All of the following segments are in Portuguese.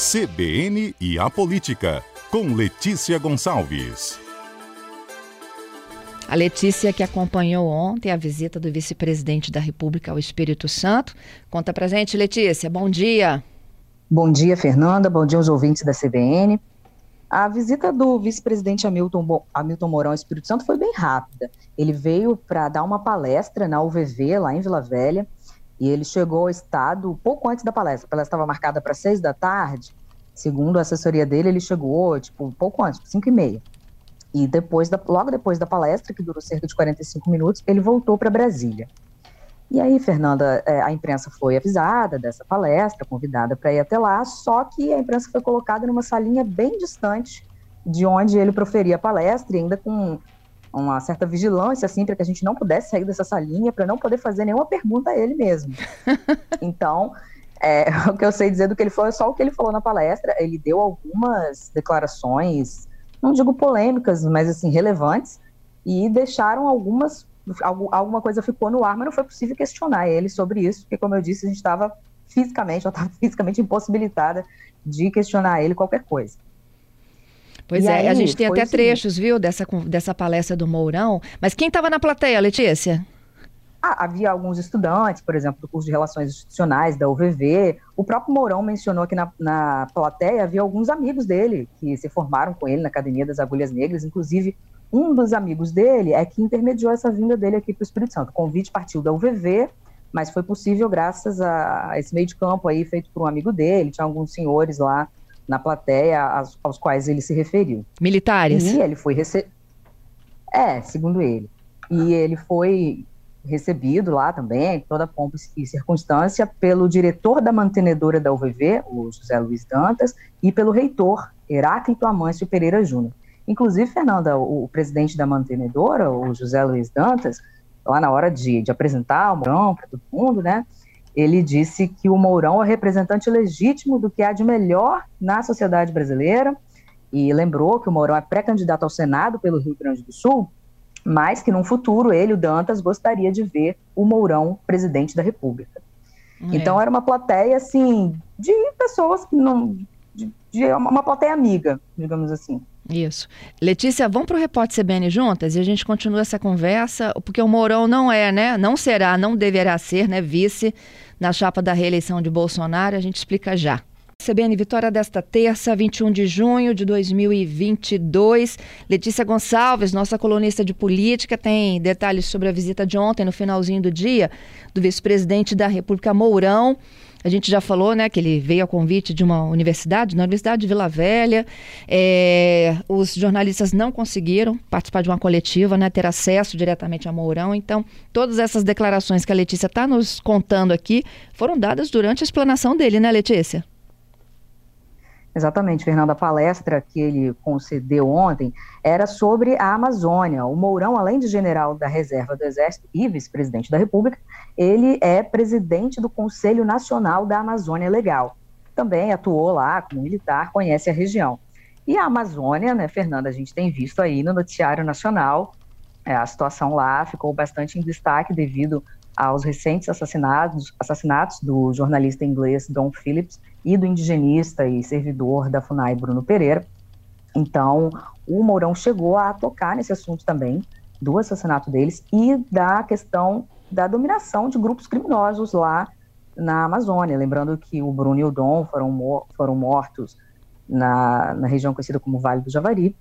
CBN e a Política, com Letícia Gonçalves. A Letícia, que acompanhou ontem a visita do vice-presidente da República ao Espírito Santo. Conta pra gente, Letícia. Bom dia. Bom dia, Fernanda. Bom dia aos ouvintes da CBN. A visita do vice-presidente Hamilton, Hamilton Mourão ao Espírito Santo foi bem rápida. Ele veio para dar uma palestra na UVV, lá em Vila Velha, e ele chegou ao estado pouco antes da palestra. A palestra estava marcada para seis da tarde. Segundo a assessoria dele, ele chegou tipo pouco antes, cinco e meia. E depois da, logo depois da palestra, que durou cerca de 45 minutos, ele voltou para Brasília. E aí, Fernanda, é, a imprensa foi avisada dessa palestra, convidada para ir até lá, só que a imprensa foi colocada numa salinha bem distante de onde ele proferia a palestra, ainda com uma certa vigilância, assim, para que a gente não pudesse sair dessa salinha, para não poder fazer nenhuma pergunta a ele mesmo. então, é, o que eu sei dizer do que ele falou é só o que ele falou na palestra. Ele deu algumas declarações, não digo polêmicas, mas assim, relevantes, e deixaram algumas. Alguma coisa ficou no ar, mas não foi possível questionar ele sobre isso, porque, como eu disse, a gente estava fisicamente, eu estava fisicamente impossibilitada de questionar ele qualquer coisa. Pois e é, aí, a gente tem até trechos, viu, dessa, dessa palestra do Mourão. Mas quem estava na plateia, Letícia? Ah, havia alguns estudantes, por exemplo, do curso de Relações Institucionais da UVV. O próprio Mourão mencionou que na, na plateia havia alguns amigos dele que se formaram com ele na Academia das Agulhas Negras. Inclusive, um dos amigos dele é que intermediou essa vinda dele aqui para o Espírito Santo. O convite partiu da UVV, mas foi possível graças a esse meio de campo aí feito por um amigo dele. Tinha alguns senhores lá na plateia aos, aos quais ele se referiu. Militares? E ele foi recebido. É, segundo ele. E ele foi recebido lá também, toda pompa e circunstância, pelo diretor da mantenedora da UVV, o José Luiz Dantas, e pelo reitor, Heráclito Amâncio Pereira Júnior. Inclusive, Fernanda, o, o, presidente da mantenedora, o José Luiz Dantas, lá na hora de, de apresentar o Mourão para todo mundo, né, ele disse que o Mourão é o representante legítimo do que há de melhor na sociedade brasileira e lembrou que o Mourão é pré-candidato ao Senado pelo Rio Grande do Sul, mas que num futuro ele, o Dantas, gostaria de ver o Mourão presidente da República. É. Então era uma plateia assim de pessoas que não de, de uma plateia amiga, digamos assim. Isso. Letícia, vamos para o Repórter CBN juntas e a gente continua essa conversa, porque o Mourão não é, né? Não será, não deverá ser, né? Vice na chapa da reeleição de Bolsonaro. A gente explica já. CBN Vitória desta terça, 21 de junho de 2022. Letícia Gonçalves, nossa colunista de política, tem detalhes sobre a visita de ontem, no finalzinho do dia, do vice-presidente da República Mourão. A gente já falou, né, que ele veio a convite de uma universidade, na Universidade de Vila Velha. É, os jornalistas não conseguiram participar de uma coletiva, né, ter acesso diretamente a Mourão. Então, todas essas declarações que a Letícia está nos contando aqui foram dadas durante a explanação dele, né, Letícia? Exatamente, Fernando. A palestra que ele concedeu ontem era sobre a Amazônia. O Mourão, além de general da reserva do Exército e vice-presidente da República, ele é presidente do Conselho Nacional da Amazônia Legal. Também atuou lá como militar, conhece a região. E a Amazônia, né, Fernanda, a gente tem visto aí no noticiário nacional, é, a situação lá ficou bastante em destaque devido aos recentes assassinatos, assassinatos do jornalista inglês Don Phillips e do indigenista e servidor da FUNAI Bruno Pereira. Então, o Mourão chegou a tocar nesse assunto também, do assassinato deles e da questão da dominação de grupos criminosos lá na Amazônia. Lembrando que o Bruno e o Dom foram, foram mortos na, na região conhecida como Vale do Javari.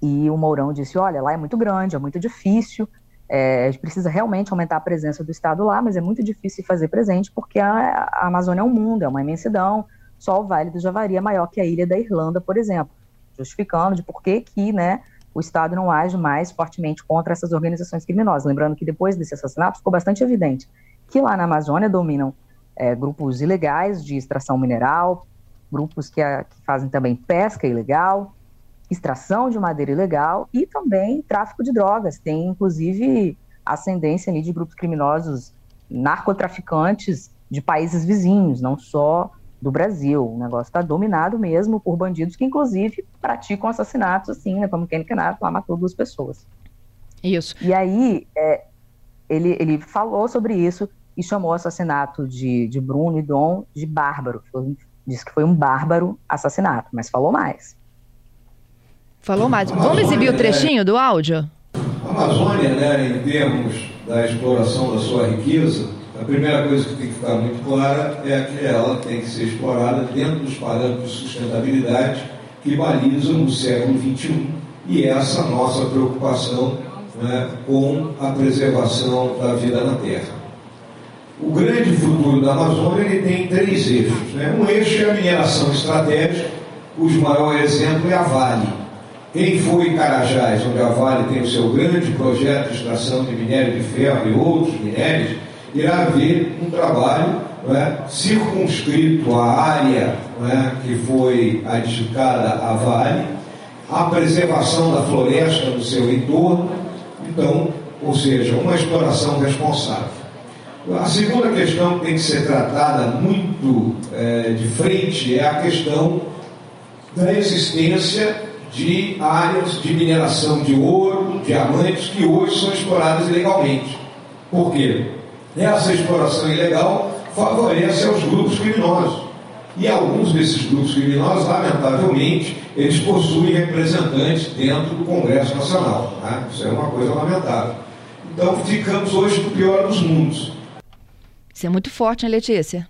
E o Mourão disse: olha, lá é muito grande, é muito difícil, é, a gente precisa realmente aumentar a presença do Estado lá, mas é muito difícil fazer presente porque a, a Amazônia é um mundo, é uma imensidão. Só o Vale do Javari é maior que a ilha da Irlanda, por exemplo, justificando de por que, que né, o Estado não age mais fortemente contra essas organizações criminosas. Lembrando que depois desse assassinato ficou bastante evidente que lá na Amazônia dominam é, grupos ilegais de extração mineral, grupos que, a, que fazem também pesca ilegal, extração de madeira ilegal e também tráfico de drogas. Tem, inclusive, ascendência ali de grupos criminosos narcotraficantes de países vizinhos, não só do Brasil. O negócio está dominado mesmo por bandidos que, inclusive, praticam assassinatos, assim, né, como Kenny Kenato, lá matou duas pessoas. Isso. E aí, é, ele, ele falou sobre isso e chamou o assassinato de, de Bruno e Dom de bárbaro. Foi, Disse que foi um bárbaro assassinato, mas falou mais. Falou mais. Vamos exibir o trechinho do áudio? A Amazônia, né, em termos da exploração da sua riqueza, a primeira coisa que tem que ficar muito clara é que ela tem que ser explorada dentro dos parâmetros de sustentabilidade que balizam o século XXI e essa nossa preocupação né, com a preservação da vida na Terra. O grande futuro da Amazônia ele tem três eixos. Né? Um eixo é a mineração estratégica, cujo maior exemplo é a Vale. Quem foi em Carajás, onde a Vale tem o seu grande projeto de extração de minério de ferro e outros minérios, irá haver um trabalho é, circunscrito à área é, que foi adjudicada à Vale, a preservação da floresta no seu entorno, então, ou seja, uma exploração responsável. A segunda questão que tem que ser tratada muito é, de frente é a questão da existência de áreas de mineração de ouro, diamantes, que hoje são exploradas ilegalmente. Por quê? Essa exploração ilegal favorece aos grupos criminosos. E alguns desses grupos criminosos, lamentavelmente, eles possuem representantes dentro do Congresso Nacional. Né? Isso é uma coisa lamentável. Então ficamos hoje no pior dos mundos. Isso é muito forte, hein, Letícia?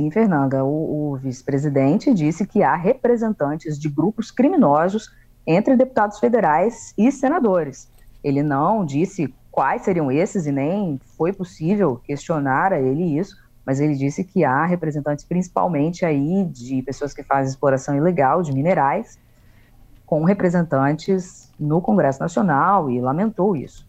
Sim, Fernanda. O, o vice-presidente disse que há representantes de grupos criminosos entre deputados federais e senadores. Ele não disse quais seriam esses e nem foi possível questionar a ele isso, mas ele disse que há representantes principalmente aí de pessoas que fazem exploração ilegal de minerais, com representantes no Congresso Nacional e lamentou isso.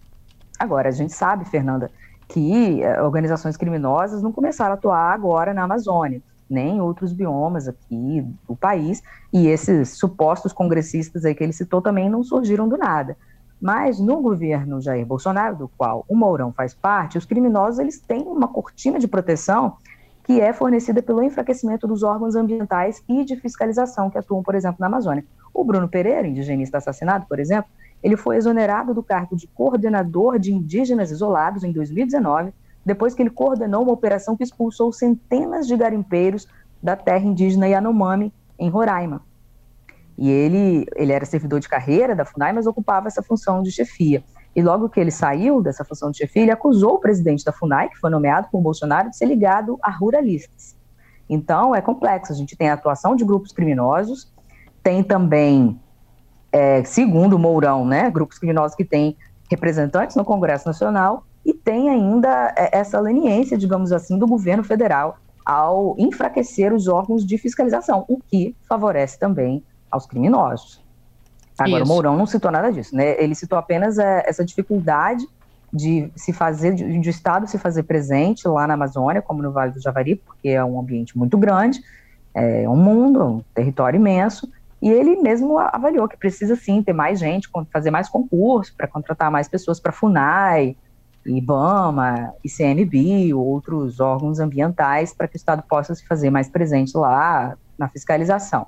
Agora, a gente sabe, Fernanda, que eh, organizações criminosas não começaram a atuar agora na Amazônia, nem em outros biomas aqui do país, e esses supostos congressistas aí que ele citou também não surgiram do nada. Mas no governo Jair Bolsonaro, do qual o Mourão faz parte, os criminosos eles têm uma cortina de proteção que é fornecida pelo enfraquecimento dos órgãos ambientais e de fiscalização que atuam, por exemplo, na Amazônia. O Bruno Pereira, indigenista assassinado, por exemplo, ele foi exonerado do cargo de coordenador de indígenas isolados em 2019, depois que ele coordenou uma operação que expulsou centenas de garimpeiros da terra indígena Yanomami, em Roraima. E ele, ele era servidor de carreira da FUNAI, mas ocupava essa função de chefia. E logo que ele saiu dessa função de chefia, ele acusou o presidente da FUNAI, que foi nomeado por Bolsonaro, de ser ligado a ruralistas. Então, é complexo. A gente tem a atuação de grupos criminosos, tem também, é, segundo o Mourão, né, grupos criminosos que têm representantes no Congresso Nacional, e tem ainda é, essa leniência, digamos assim, do governo federal ao enfraquecer os órgãos de fiscalização, o que favorece também aos criminosos. Agora, Isso. o Mourão não citou nada disso, né? Ele citou apenas é, essa dificuldade de se fazer, de, de o Estado se fazer presente lá na Amazônia, como no Vale do Javari, porque é um ambiente muito grande, é um mundo, um território imenso, e ele mesmo avaliou que precisa sim ter mais gente, fazer mais concurso para contratar mais pessoas para FUNAI, IBAMA, ICMBio, outros órgãos ambientais, para que o Estado possa se fazer mais presente lá na fiscalização.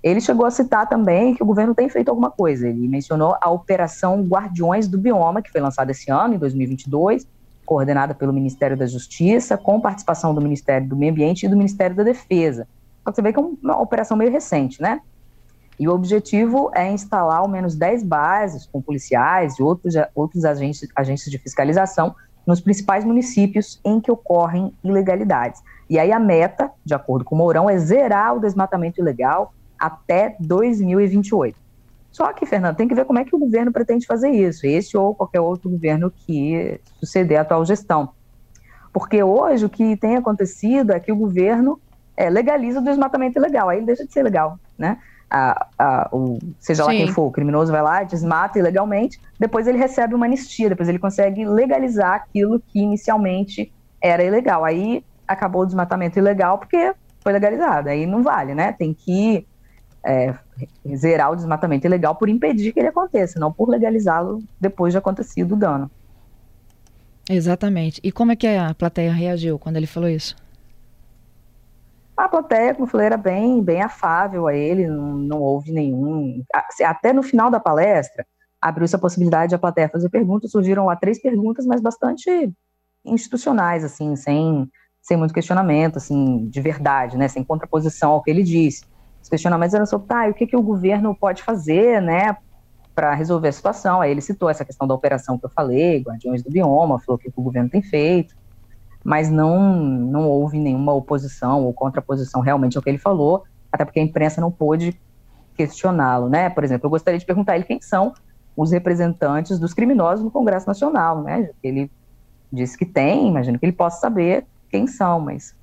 Ele chegou a citar também que o governo tem feito alguma coisa. Ele mencionou a Operação Guardiões do Bioma, que foi lançada esse ano, em 2022, coordenada pelo Ministério da Justiça, com participação do Ministério do Meio Ambiente e do Ministério da Defesa. Que você vê que é uma operação meio recente, né? E o objetivo é instalar ao menos 10 bases com policiais e outros, outros agentes, agentes de fiscalização nos principais municípios em que ocorrem ilegalidades. E aí a meta, de acordo com o Mourão, é zerar o desmatamento ilegal até 2028. Só que, Fernando, tem que ver como é que o governo pretende fazer isso, esse ou qualquer outro governo que suceder a atual gestão. Porque hoje o que tem acontecido é que o governo é, legaliza o desmatamento ilegal, aí ele deixa de ser legal, né? A, a, o, seja Sim. lá quem for, o criminoso vai lá, desmata ilegalmente, depois ele recebe uma anistia, depois ele consegue legalizar aquilo que inicialmente era ilegal. Aí acabou o desmatamento ilegal porque foi legalizado, aí não vale, né? Tem que é, zerar o desmatamento ilegal por impedir que ele aconteça, não por legalizá-lo depois de acontecido o dano. Exatamente. E como é que a plateia reagiu quando ele falou isso? A plateia, como falei, era bem, bem afável a ele, não, não houve nenhum. Até no final da palestra, abriu-se a possibilidade de a plateia fazer perguntas, surgiram lá três perguntas, mas bastante institucionais, assim, sem sem muito questionamento, assim, de verdade, né, sem contraposição ao que ele disse. Os questionamentos eram sobre, tá, o que, que o governo pode fazer, né, para resolver a situação. Aí ele citou essa questão da operação que eu falei, Guardiões do Bioma, falou o que o governo tem feito, mas não, não houve nenhuma oposição ou contraposição realmente ao que ele falou, até porque a imprensa não pôde questioná-lo, né? Por exemplo, eu gostaria de perguntar a ele quem são os representantes dos criminosos no Congresso Nacional, né? Ele disse que tem, imagino que ele possa saber quem são, mas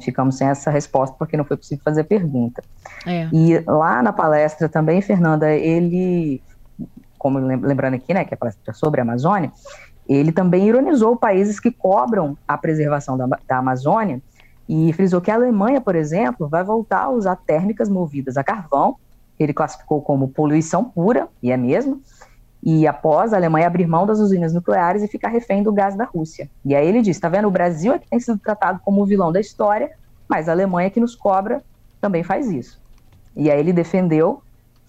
ficamos sem essa resposta porque não foi possível fazer a pergunta. É. E lá na palestra também, Fernanda, ele, como lembrando aqui, né, que a palestra é sobre a Amazônia, ele também ironizou países que cobram a preservação da, da Amazônia e frisou que a Alemanha, por exemplo, vai voltar a usar térmicas movidas a carvão, ele classificou como poluição pura, e é mesmo, e após a Alemanha abrir mão das usinas nucleares e ficar refém do gás da Rússia. E aí ele disse: está vendo, o Brasil é que tem sido tratado como o vilão da história, mas a Alemanha que nos cobra também faz isso. E aí ele defendeu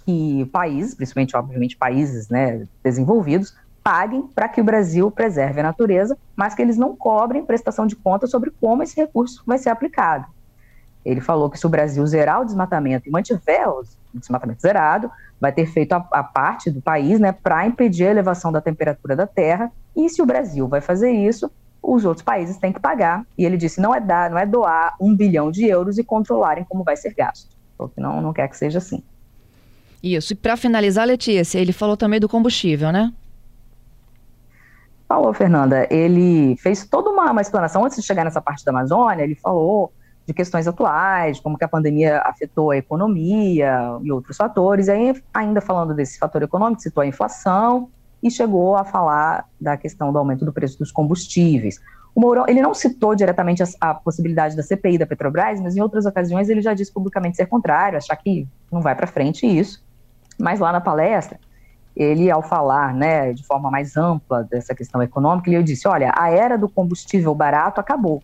que países, principalmente, obviamente, países né, desenvolvidos, paguem para que o Brasil preserve a natureza, mas que eles não cobrem prestação de contas sobre como esse recurso vai ser aplicado. Ele falou que se o Brasil zerar o desmatamento e mantiver o desmatamento zerado, vai ter feito a, a parte do país né, para impedir a elevação da temperatura da Terra. E se o Brasil vai fazer isso, os outros países têm que pagar. E ele disse: não é dar, não é doar um bilhão de euros e controlarem como vai ser gasto. Porque não, não quer que seja assim. Isso. E para finalizar, Letícia, ele falou também do combustível, né? Falou, Fernanda. Ele fez toda uma, uma explanação antes de chegar nessa parte da Amazônia. Ele falou de questões atuais, como que a pandemia afetou a economia e outros fatores. E aí, ainda falando desse fator econômico, citou a inflação e chegou a falar da questão do aumento do preço dos combustíveis. O Mourão, ele não citou diretamente a, a, possibilidade da CPI da Petrobras, mas em outras ocasiões ele já disse publicamente ser contrário, achar que não vai para frente isso. Mas lá na palestra, ele, ao falar né, de forma mais ampla dessa questão econômica, ele disse: olha, a era do combustível barato acabou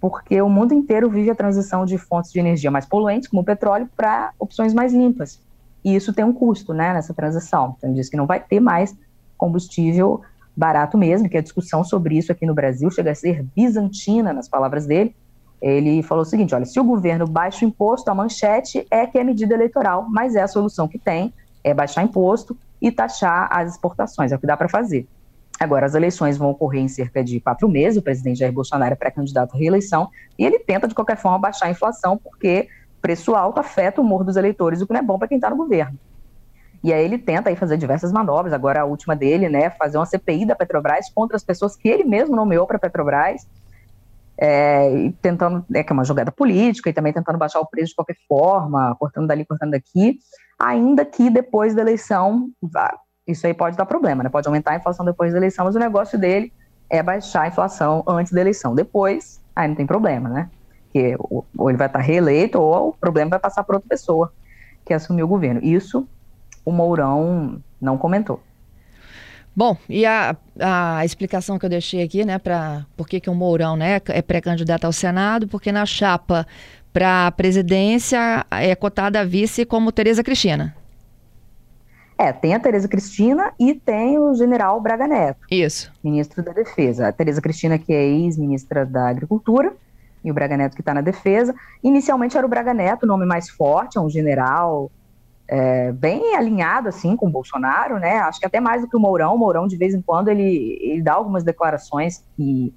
porque o mundo inteiro vive a transição de fontes de energia mais poluentes, como o petróleo, para opções mais limpas. E isso tem um custo né, nessa transição. Então, ele diz que não vai ter mais combustível barato mesmo, que a discussão sobre isso aqui no Brasil chega a ser bizantina, nas palavras dele. Ele falou o seguinte: olha, se o governo baixa o imposto, a manchete é que é medida eleitoral, mas é a solução que tem, é baixar imposto e taxar as exportações, é o que dá para fazer. Agora, as eleições vão ocorrer em cerca de quatro meses, o presidente Jair Bolsonaro é pré-candidato à reeleição, e ele tenta, de qualquer forma, baixar a inflação, porque preço alto afeta o humor dos eleitores, o que não é bom para quem está no governo. E aí ele tenta aí fazer diversas manobras, agora a última dele, né, fazer uma CPI da Petrobras contra as pessoas que ele mesmo nomeou para a Petrobras, é, tentando, é que é uma jogada política, e também tentando baixar o preço de qualquer forma, cortando dali, cortando daqui, ainda que depois da eleição isso aí pode dar problema, né? Pode aumentar a inflação depois da eleição, mas o negócio dele é baixar a inflação antes da eleição. Depois, aí não tem problema, né? Porque ou ele vai estar reeleito ou o problema vai passar para outra pessoa que assumiu o governo. Isso o Mourão não comentou. Bom, e a, a explicação que eu deixei aqui, né, para por que, que o Mourão né, é pré-candidato ao Senado, porque na chapa para a presidência é cotada a vice como Tereza Cristina. É, tem a Tereza Cristina e tem o general Braga Neto. Isso. Ministro da Defesa. A Tereza Cristina, que é ex-ministra da Agricultura, e o Braga Neto, que está na Defesa. Inicialmente era o Braga Neto, o nome mais forte, é um general é, bem alinhado, assim, com o Bolsonaro, né? Acho que até mais do que o Mourão. O Mourão, de vez em quando, ele, ele dá algumas declarações que,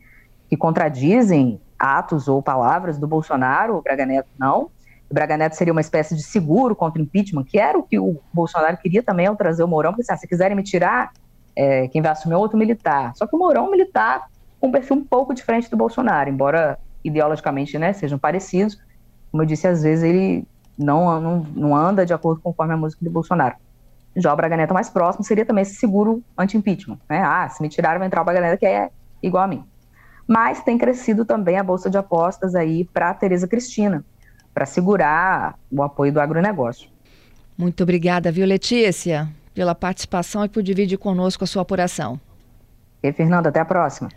que contradizem atos ou palavras do Bolsonaro, o Braga Neto não o Braga Neto seria uma espécie de seguro contra o impeachment, que era o que o Bolsonaro queria também ao trazer o Mourão, porque assim, ah, se quiserem me tirar, é, quem vai assumir é outro militar. Só que o Mourão é um militar com um perfil um pouco diferente do Bolsonaro, embora ideologicamente né, sejam parecidos. Como eu disse, às vezes ele não, não, não anda de acordo conforme a música do Bolsonaro. Já o Braga Neto mais próximo seria também esse seguro anti-impeachment. Né? Ah, se me tiraram, vai entrar o Braga Neto, que é igual a mim. Mas tem crescido também a bolsa de apostas aí para Tereza Cristina, para segurar o apoio do agronegócio. Muito obrigada, viu, Letícia, pela participação e por dividir conosco a sua apuração. E Fernanda, até a próxima.